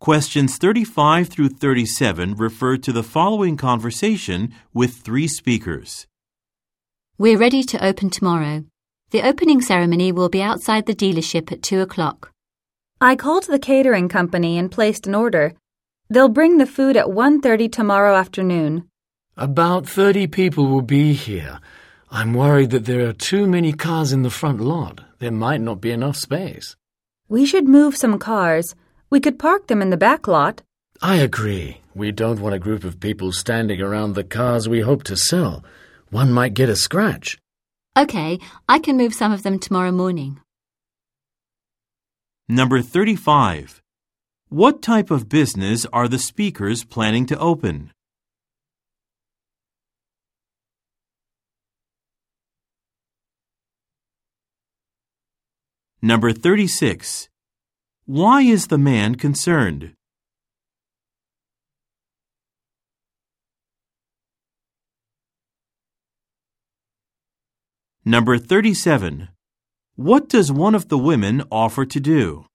Questions 35 through 37 refer to the following conversation with three speakers. We're ready to open tomorrow. The opening ceremony will be outside the dealership at 2 o'clock. I called the catering company and placed an order. They'll bring the food at 1:30 tomorrow afternoon. About 30 people will be here. I'm worried that there are too many cars in the front lot. There might not be enough space. We should move some cars. We could park them in the back lot. I agree. We don't want a group of people standing around the cars we hope to sell. One might get a scratch. OK, I can move some of them tomorrow morning. Number 35. What type of business are the speakers planning to open? Number 36. Why is the man concerned? Number 37. What does one of the women offer to do?